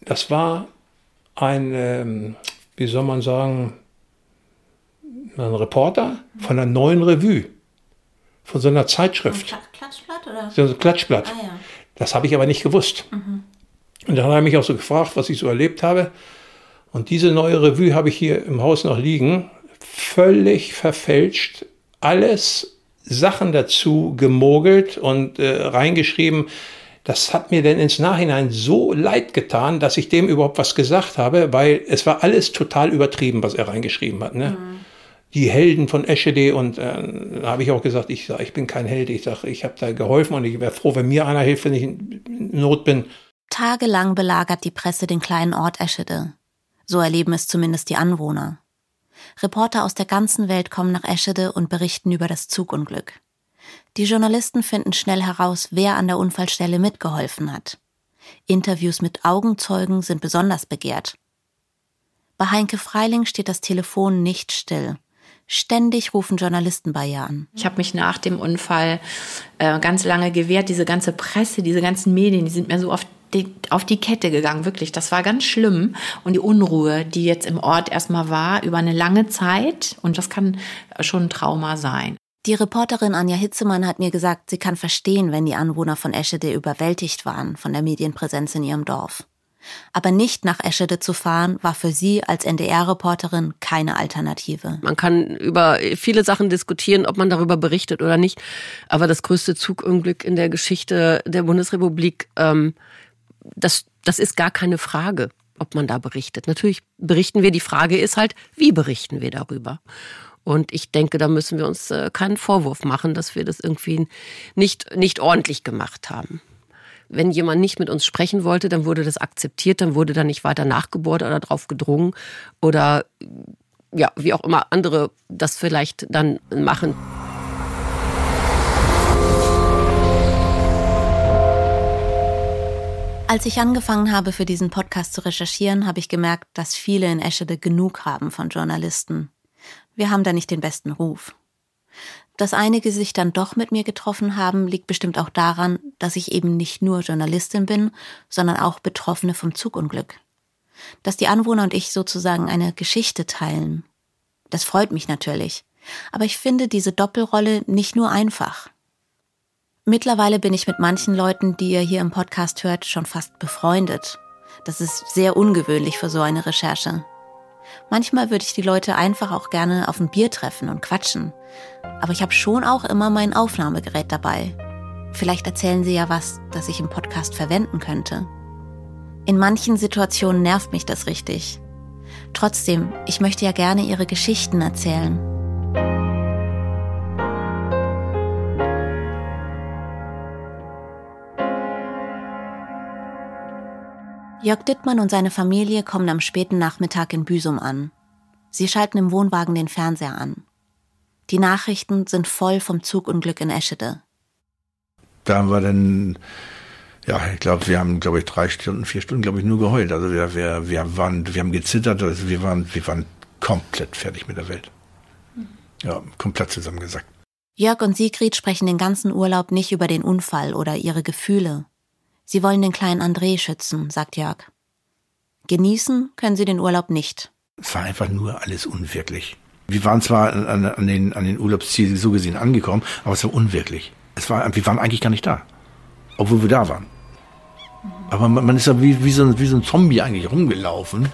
Speaker 11: Das war ein, ähm, wie soll man sagen, ein Reporter von einer neuen Revue, von so einer Zeitschrift. Ein Klatschblatt oder? So ein Klatschblatt. Ah, ja. Das habe ich aber nicht gewusst. Mhm. Und dann hat er mich auch so gefragt, was ich so erlebt habe. Und diese neue Revue habe ich hier im Haus noch liegen, völlig verfälscht, alles Sachen dazu gemogelt und äh, reingeschrieben, Das hat mir denn ins Nachhinein so leid getan, dass ich dem überhaupt was gesagt habe, weil es war alles total übertrieben, was er reingeschrieben hat. Ne? Mhm. Die Helden von Eschede und äh, da habe ich auch gesagt, ich sage, ich bin kein Held, ich sage, ich habe da geholfen und ich wäre froh, wenn mir einer hilft, wenn ich in Not bin.
Speaker 1: Tagelang belagert die Presse den kleinen Ort Eschede. So erleben es zumindest die Anwohner. Reporter aus der ganzen Welt kommen nach Eschede und berichten über das Zugunglück. Die Journalisten finden schnell heraus, wer an der Unfallstelle mitgeholfen hat. Interviews mit Augenzeugen sind besonders begehrt. Bei Heinke Freiling steht das Telefon nicht still. Ständig rufen Journalisten bei ihr an.
Speaker 3: Ich habe mich nach dem Unfall äh, ganz lange gewehrt. Diese ganze Presse, diese ganzen Medien, die sind mir so oft die, auf die Kette gegangen, wirklich. Das war ganz schlimm. Und die Unruhe, die jetzt im Ort erstmal war, über eine lange Zeit, und das kann schon ein Trauma sein.
Speaker 1: Die Reporterin Anja Hitzemann hat mir gesagt, sie kann verstehen, wenn die Anwohner von Eschede überwältigt waren von der Medienpräsenz in ihrem Dorf. Aber nicht nach Eschede zu fahren, war für sie als NDR-Reporterin keine Alternative.
Speaker 6: Man kann über viele Sachen diskutieren, ob man darüber berichtet oder nicht. Aber das größte Zugunglück in der Geschichte der Bundesrepublik, ähm, das, das ist gar keine Frage, ob man da berichtet. Natürlich berichten wir. Die Frage ist halt, wie berichten wir darüber? Und ich denke, da müssen wir uns äh, keinen Vorwurf machen, dass wir das irgendwie nicht, nicht ordentlich gemacht haben. Wenn jemand nicht mit uns sprechen wollte, dann wurde das akzeptiert, dann wurde da nicht weiter nachgebohrt oder drauf gedrungen oder ja, wie auch immer andere das vielleicht dann machen.
Speaker 1: Als ich angefangen habe, für diesen Podcast zu recherchieren, habe ich gemerkt, dass viele in Eschede genug haben von Journalisten. Wir haben da nicht den besten Ruf. Dass einige sich dann doch mit mir getroffen haben, liegt bestimmt auch daran, dass ich eben nicht nur Journalistin bin, sondern auch Betroffene vom Zugunglück. Dass die Anwohner und ich sozusagen eine Geschichte teilen. Das freut mich natürlich. Aber ich finde diese Doppelrolle nicht nur einfach. Mittlerweile bin ich mit manchen Leuten, die ihr hier im Podcast hört, schon fast befreundet. Das ist sehr ungewöhnlich für so eine Recherche. Manchmal würde ich die Leute einfach auch gerne auf ein Bier treffen und quatschen. Aber ich habe schon auch immer mein Aufnahmegerät dabei. Vielleicht erzählen sie ja was, das ich im Podcast verwenden könnte. In manchen Situationen nervt mich das richtig. Trotzdem, ich möchte ja gerne ihre Geschichten erzählen. Jörg Dittmann und seine Familie kommen am späten Nachmittag in Büsum an. Sie schalten im Wohnwagen den Fernseher an. Die Nachrichten sind voll vom Zugunglück in Eschede.
Speaker 12: Da haben wir dann, ja, ich glaube, wir haben, glaube ich, drei Stunden, vier Stunden, glaube ich, nur geheult. Also wir, wir, wir waren, wir haben gezittert, also wir waren, wir waren komplett fertig mit der Welt. Ja, komplett zusammengesackt.
Speaker 1: Jörg und Sigrid sprechen den ganzen Urlaub nicht über den Unfall oder ihre Gefühle. Sie wollen den kleinen André schützen, sagt Jörg. Genießen können sie den Urlaub nicht.
Speaker 12: Es war einfach nur alles unwirklich. Wir waren zwar an, an, den, an den Urlaubszielen so gesehen angekommen, aber es war unwirklich. Es war, wir waren eigentlich gar nicht da, obwohl wir da waren. Aber man, man ist ja wie, wie, so wie so ein Zombie eigentlich rumgelaufen.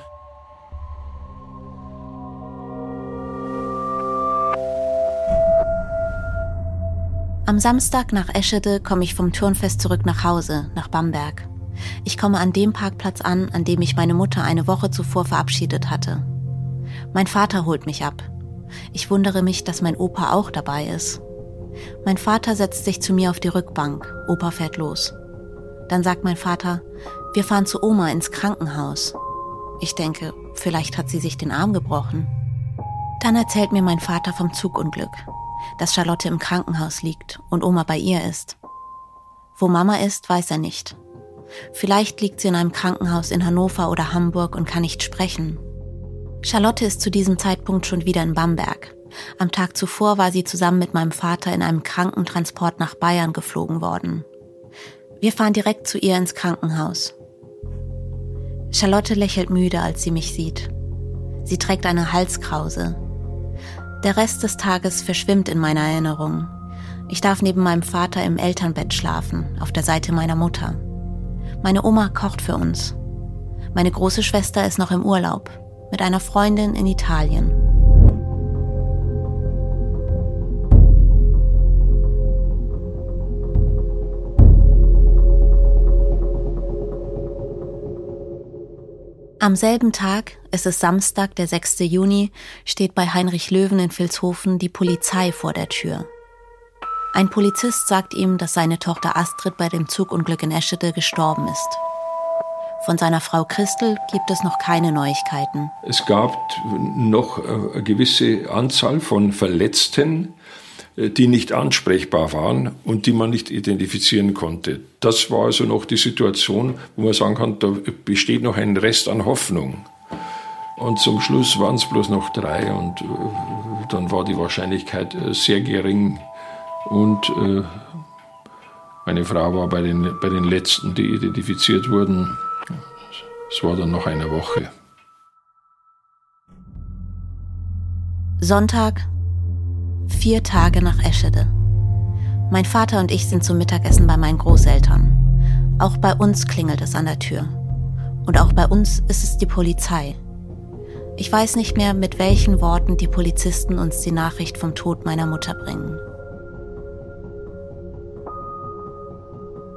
Speaker 1: Am Samstag nach Eschede komme ich vom Turnfest zurück nach Hause, nach Bamberg. Ich komme an dem Parkplatz an, an dem ich meine Mutter eine Woche zuvor verabschiedet hatte. Mein Vater holt mich ab. Ich wundere mich, dass mein Opa auch dabei ist. Mein Vater setzt sich zu mir auf die Rückbank. Opa fährt los. Dann sagt mein Vater, wir fahren zu Oma ins Krankenhaus. Ich denke, vielleicht hat sie sich den Arm gebrochen. Dann erzählt mir mein Vater vom Zugunglück dass Charlotte im Krankenhaus liegt und Oma bei ihr ist. Wo Mama ist, weiß er nicht. Vielleicht liegt sie in einem Krankenhaus in Hannover oder Hamburg und kann nicht sprechen. Charlotte ist zu diesem Zeitpunkt schon wieder in Bamberg. Am Tag zuvor war sie zusammen mit meinem Vater in einem Krankentransport nach Bayern geflogen worden. Wir fahren direkt zu ihr ins Krankenhaus. Charlotte lächelt müde, als sie mich sieht. Sie trägt eine Halskrause, der Rest des Tages verschwimmt in meiner Erinnerung. Ich darf neben meinem Vater im Elternbett schlafen, auf der Seite meiner Mutter. Meine Oma kocht für uns. Meine große Schwester ist noch im Urlaub, mit einer Freundin in Italien. Am selben Tag, es ist Samstag, der 6. Juni, steht bei Heinrich Löwen in Vilshofen die Polizei vor der Tür. Ein Polizist sagt ihm, dass seine Tochter Astrid bei dem Zugunglück in Eschede gestorben ist. Von seiner Frau Christel gibt es noch keine Neuigkeiten.
Speaker 8: Es gab noch äh, eine gewisse Anzahl von Verletzten, die nicht ansprechbar waren und die man nicht identifizieren konnte. Das war also noch die Situation, wo man sagen kann, da besteht noch ein Rest an Hoffnung. Und zum Schluss waren es bloß noch drei und äh, dann war die Wahrscheinlichkeit sehr gering, und äh, meine Frau war bei den, bei den letzten, die identifiziert wurden. Es war dann noch eine Woche.
Speaker 1: Sonntag, vier Tage nach Eschede. Mein Vater und ich sind zum Mittagessen bei meinen Großeltern. Auch bei uns klingelt es an der Tür. Und auch bei uns ist es die Polizei. Ich weiß nicht mehr, mit welchen Worten die Polizisten uns die Nachricht vom Tod meiner Mutter bringen.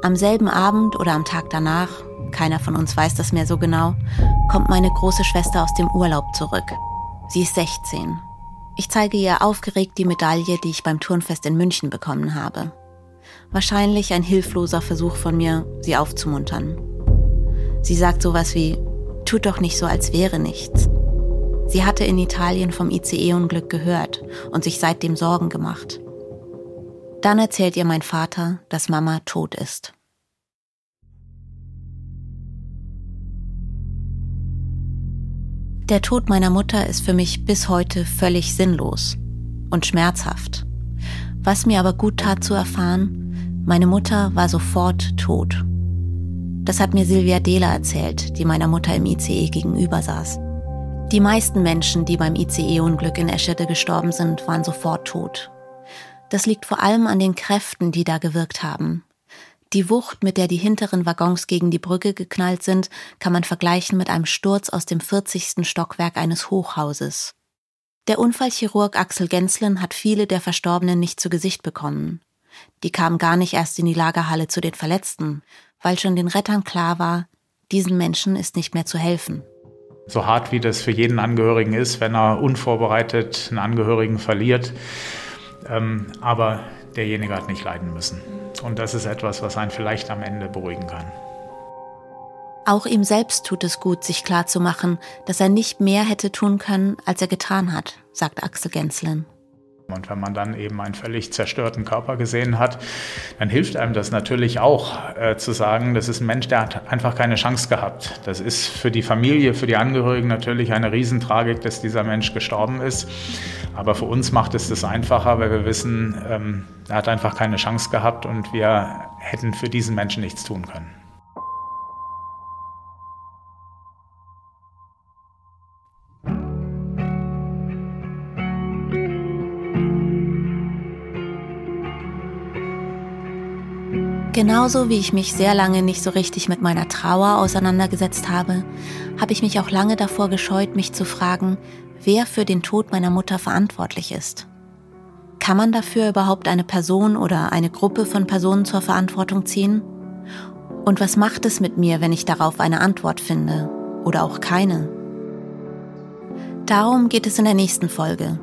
Speaker 1: Am selben Abend oder am Tag danach, keiner von uns weiß das mehr so genau, kommt meine große Schwester aus dem Urlaub zurück. Sie ist 16. Ich zeige ihr aufgeregt die Medaille, die ich beim Turnfest in München bekommen habe. Wahrscheinlich ein hilfloser Versuch von mir, sie aufzumuntern. Sie sagt sowas wie, tut doch nicht so, als wäre nichts. Sie hatte in Italien vom ICE-Unglück gehört und sich seitdem Sorgen gemacht. Dann erzählt ihr mein Vater, dass Mama tot ist. Der Tod meiner Mutter ist für mich bis heute völlig sinnlos und schmerzhaft. Was mir aber gut tat zu erfahren, meine Mutter war sofort tot. Das hat mir Silvia Dehler erzählt, die meiner Mutter im ICE gegenüber saß. Die meisten Menschen, die beim ICE-Unglück in Eschede gestorben sind, waren sofort tot. Das liegt vor allem an den Kräften, die da gewirkt haben. Die Wucht, mit der die hinteren Waggons gegen die Brücke geknallt sind, kann man vergleichen mit einem Sturz aus dem 40. Stockwerk eines Hochhauses. Der Unfallchirurg Axel Genslen hat viele der Verstorbenen nicht zu Gesicht bekommen. Die kamen gar nicht erst in die Lagerhalle zu den Verletzten, weil schon den Rettern klar war, diesen Menschen ist nicht mehr zu helfen.
Speaker 5: So hart wie das für jeden Angehörigen ist, wenn er unvorbereitet einen Angehörigen verliert, ähm, aber derjenige hat nicht leiden müssen. Und das ist etwas, was einen vielleicht am Ende beruhigen kann.
Speaker 1: Auch ihm selbst tut es gut, sich klarzumachen, dass er nicht mehr hätte tun können, als er getan hat, sagt Axel Genslen.
Speaker 5: Und wenn man dann eben einen völlig zerstörten Körper gesehen hat, dann hilft einem das natürlich auch äh, zu sagen, das ist ein Mensch, der hat einfach keine Chance gehabt. Das ist für die Familie, für die Angehörigen natürlich eine Riesentragik, dass dieser Mensch gestorben ist. Aber für uns macht es das einfacher, weil wir wissen, ähm, er hat einfach keine Chance gehabt und wir hätten für diesen Menschen nichts tun können.
Speaker 1: Genauso wie ich mich sehr lange nicht so richtig mit meiner Trauer auseinandergesetzt habe, habe ich mich auch lange davor gescheut, mich zu fragen, wer für den Tod meiner Mutter verantwortlich ist. Kann man dafür überhaupt eine Person oder eine Gruppe von Personen zur Verantwortung ziehen? Und was macht es mit mir, wenn ich darauf eine Antwort finde oder auch keine? Darum geht es in der nächsten Folge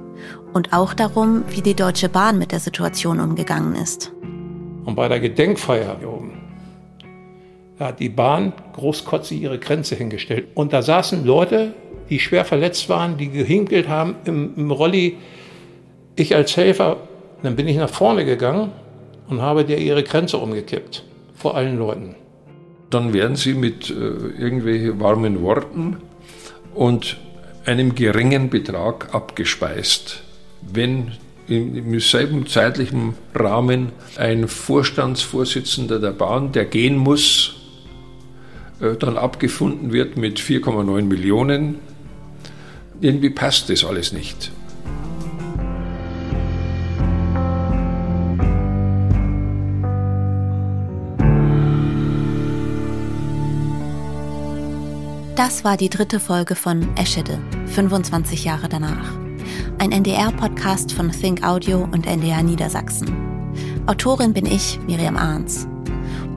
Speaker 1: und auch darum, wie die Deutsche Bahn mit der Situation umgegangen ist.
Speaker 11: Und bei der Gedenkfeier hier oben, da hat die Bahn großkotzig ihre Grenze hingestellt. Und da saßen Leute, die schwer verletzt waren, die gehinkelt haben im, im Rolli. Ich als Helfer, dann bin ich nach vorne gegangen und habe dir ihre Grenze umgekippt. Vor allen Leuten.
Speaker 8: Dann werden sie mit äh, irgendwelchen warmen Worten und einem geringen Betrag abgespeist. Wenn im selben zeitlichen Rahmen ein Vorstandsvorsitzender der Bahn, der gehen muss, äh, dann abgefunden wird mit 4,9 Millionen. Irgendwie passt das alles nicht.
Speaker 1: Das war die dritte Folge von Eschede, 25 Jahre danach ein NDR-Podcast von Think Audio und NDR Niedersachsen. Autorin bin ich, Miriam Arns.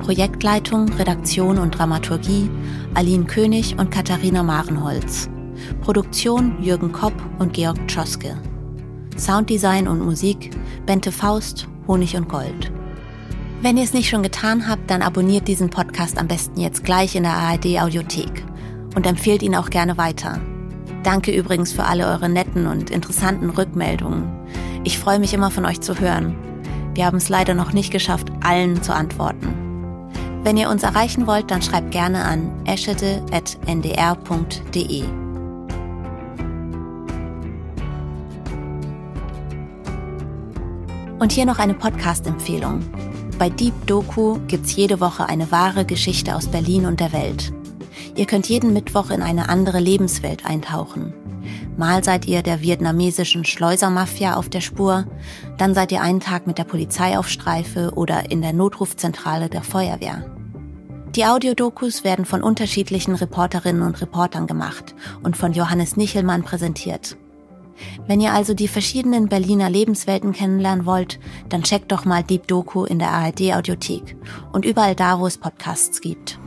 Speaker 1: Projektleitung, Redaktion und Dramaturgie Aline König und Katharina Marenholz. Produktion Jürgen Kopp und Georg Tschoske. Sounddesign und Musik Bente Faust, Honig und Gold. Wenn ihr es nicht schon getan habt, dann abonniert diesen Podcast am besten jetzt gleich in der ARD Audiothek und empfehlt ihn auch gerne weiter. Danke übrigens für alle eure netten und interessanten Rückmeldungen. Ich freue mich immer von euch zu hören. Wir haben es leider noch nicht geschafft, allen zu antworten. Wenn ihr uns erreichen wollt, dann schreibt gerne an eschede.ndr.de. Und hier noch eine Podcast-Empfehlung. Bei Deep Doku gibt's jede Woche eine wahre Geschichte aus Berlin und der Welt. Ihr könnt jeden Mittwoch in eine andere Lebenswelt eintauchen. Mal seid ihr der vietnamesischen Schleusermafia auf der Spur, dann seid ihr einen Tag mit der Polizei auf Streife oder in der Notrufzentrale der Feuerwehr. Die Audiodokus werden von unterschiedlichen Reporterinnen und Reportern gemacht und von Johannes Nichelmann präsentiert. Wenn ihr also die verschiedenen Berliner Lebenswelten kennenlernen wollt, dann checkt doch mal Deep Doku in der ARD Audiothek und überall da, wo es Podcasts gibt.